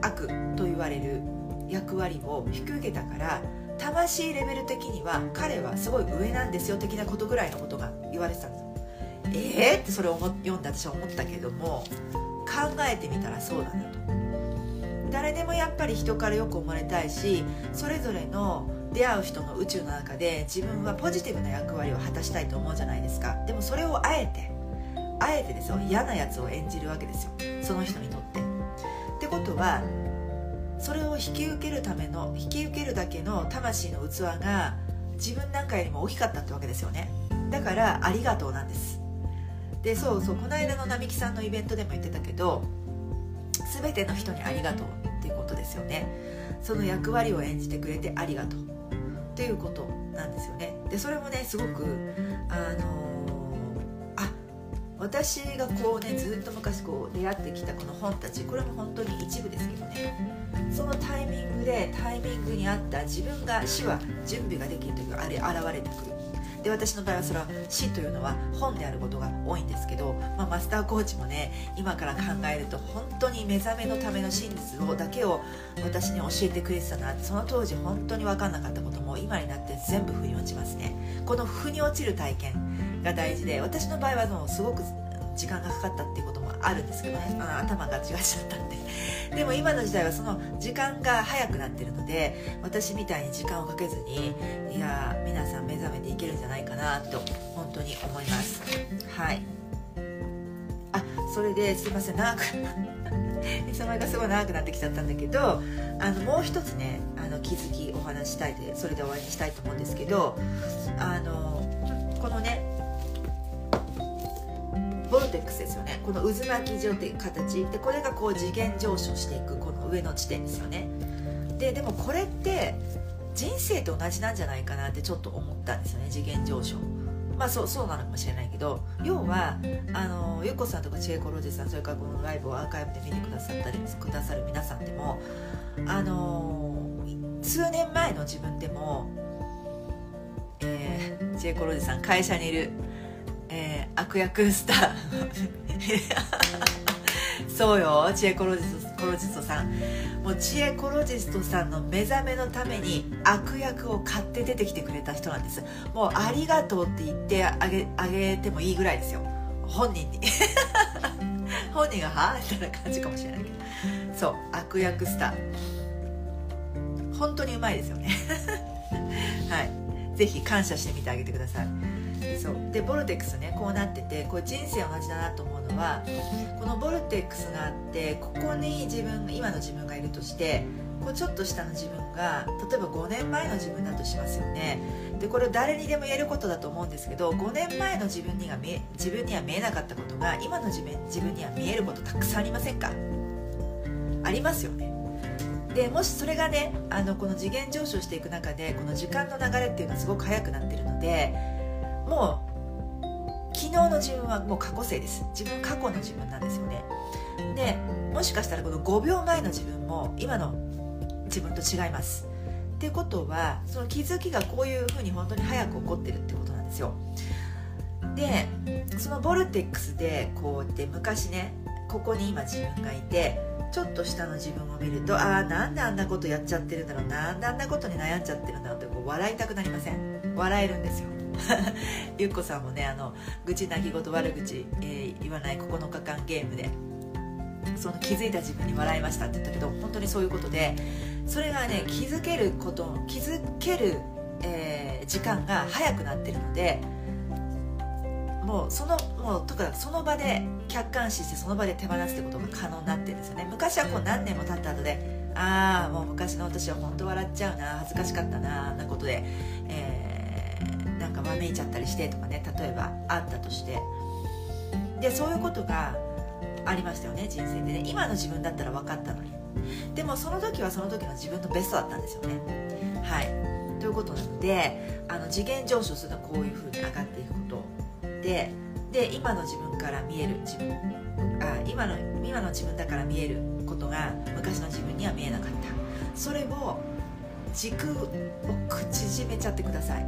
ー、悪と言われる役割を引き受けたから魂レベル的には彼はすごい上なんですよ的なことぐらいのことが言われてたんですよ。えー？ってそれを読んで私は思ったけども考えてみたらそうだなと。誰でもやっぱり人からよく思われたいしそれぞれの出会う人の宇宙の中で自分はポジティブな役割を果たしたいと思うじゃないですか。でもそれをあえてあえてですよ。嫌なやつを演じるわけですよ。その人にとって。ってことはそれを引き受けるための引き受けるだけの魂の器が自分なんかよりも大きかったってわけですよね。だからありがとうなんです。でそうそうこの間の並木さんのイベントでも言ってたけど全ての人にありがとうっていうことですよね。その役割を演じてくれてありがとうっていうことなんですよね。でそれもねすごくあの、私がこうねずっと昔こう出会ってきたこの本たちこれも本当に一部ですけどね。そのタイミングでタイミングに合った自分が死は準備ができるというあれ現れてくる。で私の場合はそれは死というのは本であることが多いんですけど、まあ、マスターコーチもね今から考えると本当に目覚めのための真実をだけを私に教えてくれてたなってその当時本当に分かんなかったことも今になって全部腑に落ちますね。この腑に落ちる体験。が大事で私の場合はもうすごく時間がかかったっていうこともあるんですけどね、あ、頭が違っちゃったんででも今の時代はその時間が早くなってるので私みたいに時間をかけずにいや皆さん目覚めていけるんじゃないかなと本当に思います。はい。あそれですいません長くその間がすごい長くなってきちゃったんだけどあのもう一つねあの気づきお話したいでそれで終わりにしたいと思うんですけどあのこのねルテックスですよね。この渦巻き状っていう形。でこれがこう次元上昇していくこの上の地点ですよね。ででもこれって人生と同じなんじゃないかなってちょっと思ったんですよね。次元上昇。まあそうそうなのかもしれないけど。要はあのゆっこさんとかチェイコロジーさんそれからこのライブをアーカイブで見てくださったりくださる皆さんでもあの数年前の自分でも、えー、チェイコロジーさん会社にいる。え悪役スター。そうよチエコロジストコロジストさん。もう知恵コロジストさんの目覚めのために悪役を買って出てきてくれた人なんです。もうありがとうって言ってあげあげてもいいぐらいですよ。本人に。本人がはあみたいな感じかもしれないけど。そう悪役スター。本当にうまいですよね。はい。ぜひ感謝してみてあげてください。そう。でボルテックスねこうなっててこれ人生同じだなと思うのはこのボルテックスがあってここに自分今の自分がいるとしてこうちょっと下の自分が例えば5年前の自分だとしますよね。でこれ誰にでも言えることだと思うんですけど5年前の自分には見自分には見えなかったことが今の自分自分には見えることたくさんありませんか？ありますよね。でもしそれがねあのこの次元上昇していく中でこの時間の流れっていうのはすごく速くなってるのでもう昨日の自分はもう過去性です。自分過去の自分なんですよね。でもしかしたらこの5秒前の自分も今の自分と違います。っていうことはその気づきがこういうふうに本当に早く起こってるってことなんですよ。でそのボルテックスでこうやって昔ねここに今自分がいてちょっと下の自分を見るとああなんであんなことやっちゃってるんだろうなんであんなことに悩んじゃってるんだろうってこう笑いたくなりません？笑えるんですよ。ゆっこさんもねあの愚痴泣き言悪口、えー、言わない9日間ゲームでその気づいた自分に笑いましたって言ったけど本当にそういうことでそれがね気づけること気づける、えー、時間が早くなってるのでもうそのもうとかその場で客観視してその場で手放すってことが可能になってるんですよね。昔はこう何年も経った後でああもう昔の私は本当笑っちゃうな恥ずかしかったななことで、えー、なんかわめいちゃったりしてとかね例えばあったとして。でそういうことがありましたよね人生でね。今の自分だったら分かったのに。でもその時はその時の自分のベストだったんですよね。はい。ということなのであの次元上昇するのはこういうふうに上がっていくことでで今の自分から見える自分あ今の今の自分だから見えることが昔の自分には見えなかった。それを軸を縮めちゃってください。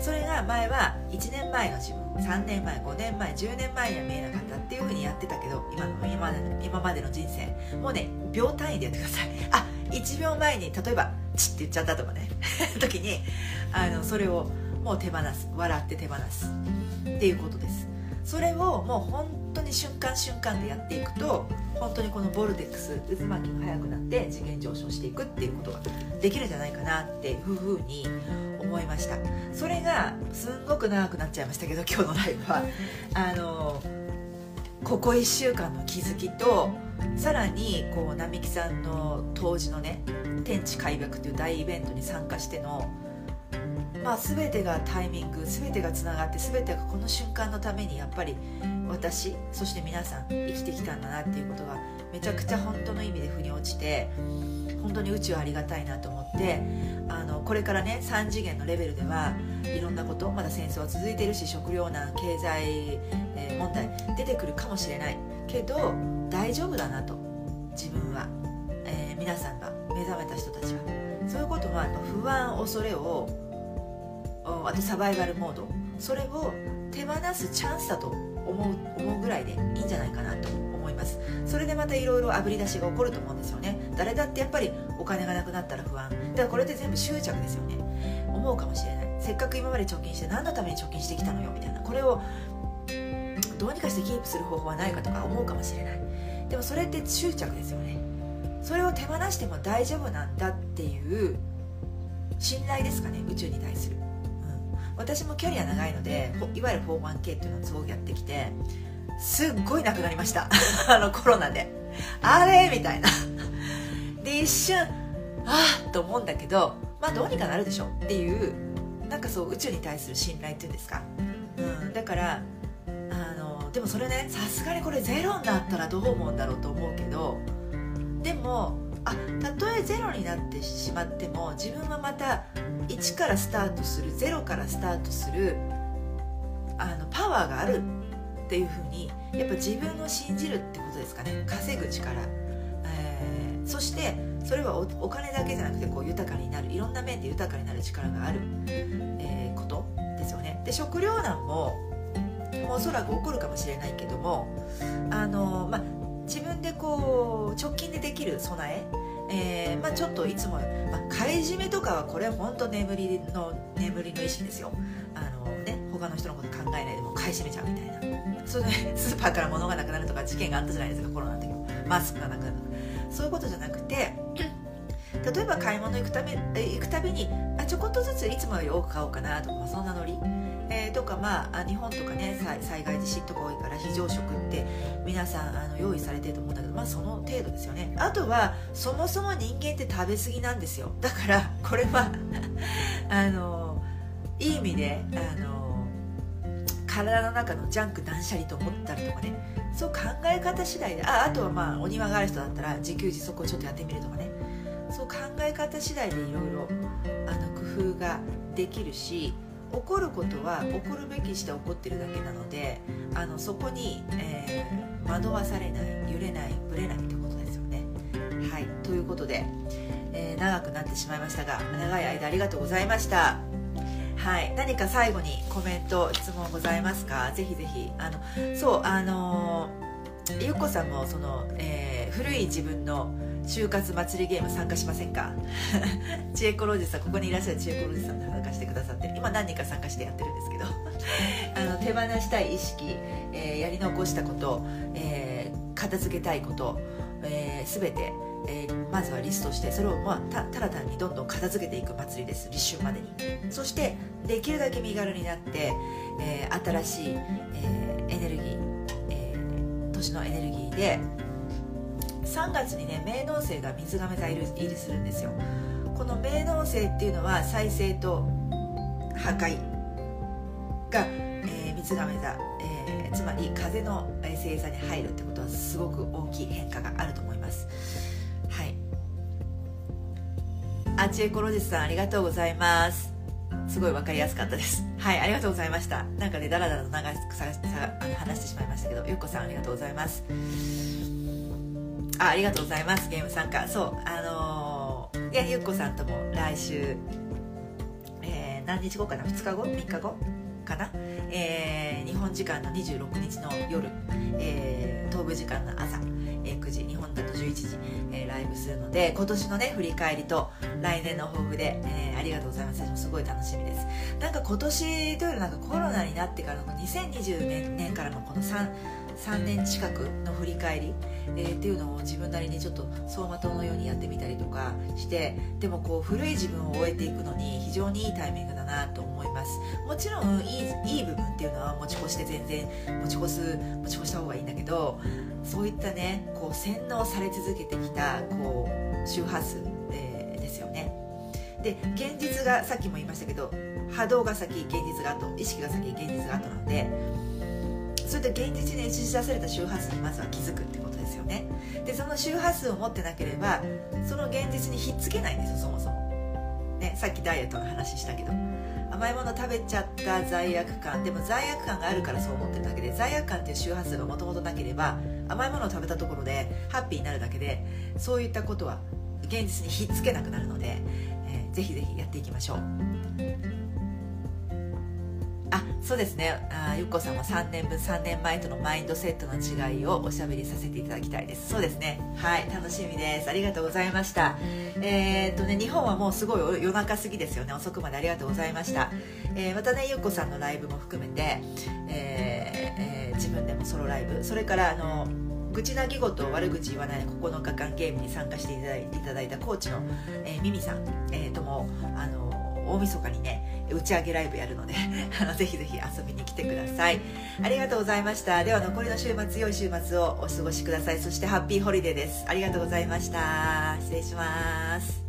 それが前は1年前の自分3年前5年前10年前には見えなかったっていうふうにやってたけど今の今までの今までの人生。もうね秒単位でやってください。あ1秒前に例えば「チッ」って言っちゃったとかね。時にあのそれをもう手放す。笑って手放す。っていうことです。それをもう本当に瞬間瞬間でやっていくと本当にこのボルテックス渦巻きが速くなって次元上昇していくっていうことができるんじゃないかなっていうふうに思いました。それがすんごく長くなっちゃいましたけど 今日のライブは。あのここ1週間の気づきとさらにこう並木さんの当時のね天地開闢という大イベントに参加してのまあ、全てがタイミング全てがつながって全てがこの瞬間のためにやっぱり私そして皆さん生きてきたんだなっていうことがめちゃくちゃ本当の意味で腑に落ちて本当に宇宙ありがたいなと思ってあのこれからね3次元のレベルではいろんなことまだ戦争は続いてるし食糧難経済、え問題出てくるかもしれない。けど大丈夫だなと自分は、えー、皆さんが目覚めた人たちは。そういうことは不安恐れをあとサバイバルモードそれを手放すチャンスだと思う思うぐらいでいいんじゃないかなと思います。それでまたいろいろあぶり出しが起こると思うんですよね。誰だってやっぱりお金がなくなったら不安。だからこれって全部執着ですよね。思うかもしれない。せっかく今まで貯金して何のために貯金してきたのよ？みたいな。これをどうにかしてキープする方法はないかとか思うかもしれない。でもそれって執着ですよね。それを手放しても大丈夫なんだっていう信頼ですかね？宇宙に対する。私も距離は長いのでいわゆる 4-1K っていうのをすごくやってきてすっごいなくなりました。あのコロナで。あれ？みたいな。で一瞬ああと思うんだけどまあどうにかなるでしょっていうなんかそう宇宙に対する信頼っていうんですか、うん、だからあのでもそれねさすがにこれゼロになったらどう思うんだろうと思うけどでもあたとえゼロになってしまっても自分はまた1からスタートする0からスタートするあのパワーがあるっていうふうにやっぱ自分を信じるってことですかね。稼ぐ力、えー、そしてそれはお金だけじゃなくてこう豊かになる。いろんな面で豊かになる力がある、えー、ことですよね。で食糧難もおそらく起こるかもしれないけどもあのまあ自分でこう直近でできる備え？えー、まあ、ちょっといつも、まあ、買い占めとかはこれは本当眠りの眠りの意識ですよ。あのね他の人のこと考えないでも買い占めちゃうみたいな。それで、ね、スーパーから物がなくなるとか事件があったじゃないですかコロナの時も。マスクがなくなるとか。そういうことじゃなくて 例えば買い物行くため行くたびにあちょこっとずついつもより多く買おうかなとか、まあ、そんなノリえー、とかまあ日本とかね災害地震とか多いから非常食って皆さんあの用意されてると思うんだけどまあその程度ですよね。あとはそもそも人間って食べ過ぎなんですよ。だからこれは あのいい意味であの体の中のジャンク断捨離と思ったりとかね。そう考え方次第でああとはまあお庭がある人だったら自給自足をちょっとやってみるとかね。そう考え方次第でいろいろ工夫ができるし起こることは起こるべきして起こってるだけなのであのそこに、えー、惑わされない揺れないぶれないってことですよね。はいということで、えー、長くなってしまいましたが長い間ありがとうございました。はい、何か最後にコメント質問ございますか？ぜひぜひあのそうあのゆっこさんもその、えー、古い自分の就活祭りゲーム参加しませんか？知恵子ロジさんここにいらっしゃる知恵子ロジさん参加してくださって今何人か参加してやってるんですけど。あの手放したい意識、えー、やり残したこと、えー、片付けたいこと、えー、全てえー、まずはリストしてそれを、まあ、たただ単にどんどん片付けていく祭りです。立春までに。そしてできるだけ身軽になって、えー、新しい、えー、エネルギー、えー、年のエネルギーで3月にね冥王星が水亀座入りするんですよ。この冥王星っていうのは再生と破壊が、えー、水亀座、えー、つまり風の星座に入るってことはすごく大きい変化があると思います。はい。アチエコロジスさんありがとうございます。すごい分かりやすかったです。はいありがとうございました。なんかねだらだらと長く話してしまいましたけどゆっこさんありがとうございます。あありがとうございます。ゲーム参加。そうあのー、いやゆっこさんとも来週、えー、何日後かな？2日後？3日後？かな、えー、日本時間の26日の夜、えー、東部時間の朝、えー、9時日本だと11時、え、ライブするので今年のね振り返りと来年の抱負で、え、ありがとうございます。すごい楽しみです。なんか今年というよりなんかコロナになってからの2020年年からのこの 3, 3年近くの振り返りえー、っていうのを自分なりにちょっと走馬灯のようにやってみたりとかしてでもこう古い自分を終えていくのに非常にいいタイミングだなと思います。もちろんいいいい部分っていうのは持ち越して全然持ち越す持ち越した方がいいんだけどそういったねこう洗脳され続けてきたこう周波数、えー、ですよね。で現実がさっきも言いましたけど波動が先現実が後意識が先現実が後なのでそれで現実に映し出された周波数にまずは気づくってことですよね。でその周波数を持ってなければその現実にひっつけないんですよそもそも、ね、さっきダイエットの話したけど。甘いもの食べちゃった罪悪感。でも罪悪感があるからそう思ってるだけで罪悪感っていう周波数がもともとなければ甘いものを食べたところでハッピーになるだけでそういったことは現実にひっつけなくなるので、えー、ぜひぜひやっていきましょう。そうですね。あゆっこさんは3年分3年前とのマインドセットの違いをおしゃべりさせていただきたいです。そうですね。はい楽しみです。ありがとうございました。えー、っとね日本はもうすごい夜中過ぎですよね。遅くまでありがとうございました、えー、またねゆっこさんのライブも含めて、えー、自分でもソロライブ。それからあの愚痴なぎごと悪口言わない9日間ゲームに参加していただいたコーチの、えー、ミミさん、えー、ともあの大晦日にね打ち上げライブやるので ぜひぜひ遊びに来てください。ありがとうございました。では残りの週末良い週末をお過ごしください。そしてハッピーホリデーです。ありがとうございました。失礼します。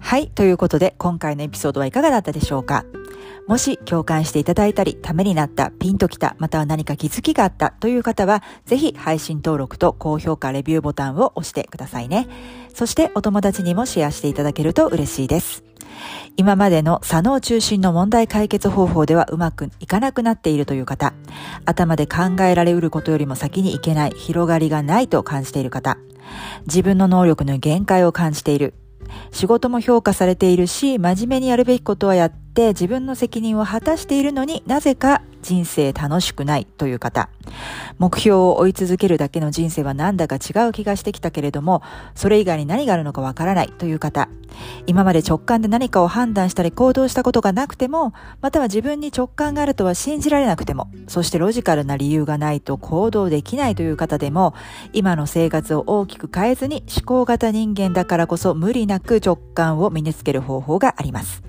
はい。ということで、今回のエピソードはいかがだったでしょうか？もし共感していただいたり、ためになった、ピンときた、または何か気づきがあったという方は、ぜひ配信登録と高評価、レビューボタンを押してくださいね。そしてお友達にもシェアしていただけると嬉しいです。今までの左脳中心の問題解決方法ではうまくいかなくなっているという方、頭で考えられうることよりも先にいけない、広がりがないと感じている方、自分の能力の限界を感じている、仕事も評価されているし、真面目にやるべきことはやって自分の責任を果たしているのになぜか人生楽しくないという方。目標を追い続けるだけの人生はなんだか違う気がしてきたけれども、それ以外に何があるのかわからないという方。今まで直感で何かを判断したり行動したことがなくても、または自分に直感があるとは信じられなくても、そしてロジカルな理由がないと行動できないという方でも、今の生活を大きく変えずに思考型人間だからこそ無理なく直感を身につける方法があります。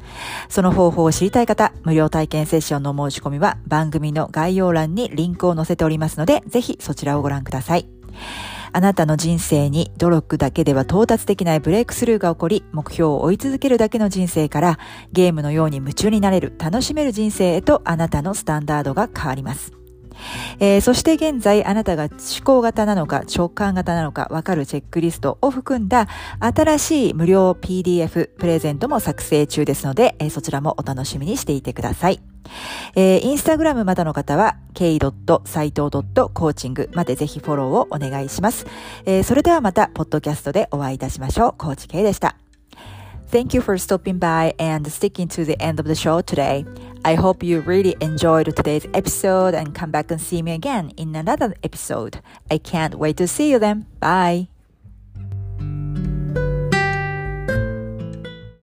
その方報を知りたい方、無料体験セッションの申し込みは番組の概要欄にリンクを載せておりますので、ぜひそちらをご覧ください。あなたの人生に努力だけでは到達できないブレイクスルーが起こり、目標を追い続けるだけの人生から、ゲームのように夢中になれる、楽しめる人生へとあなたのスタンダードが変わります。えー、そして現在あなたが思考型なのか直感型なのかわかるチェックリストを含んだ新しい無料 PDF プレゼントも作成中ですので、えー、そちらもお楽しみにしていてください。えー、インスタグラムまだの方は k.saito.coaching までぜひフォローをお願いします。えー、それではまた、ポッドキャストでお会いいたしましょう。コーチ K でした。Thank you for stopping by and sticking to the end of the show today. I hope you really enjoyed today's episode and come back and see me again in another episode. I can't wait to see you then. Bye.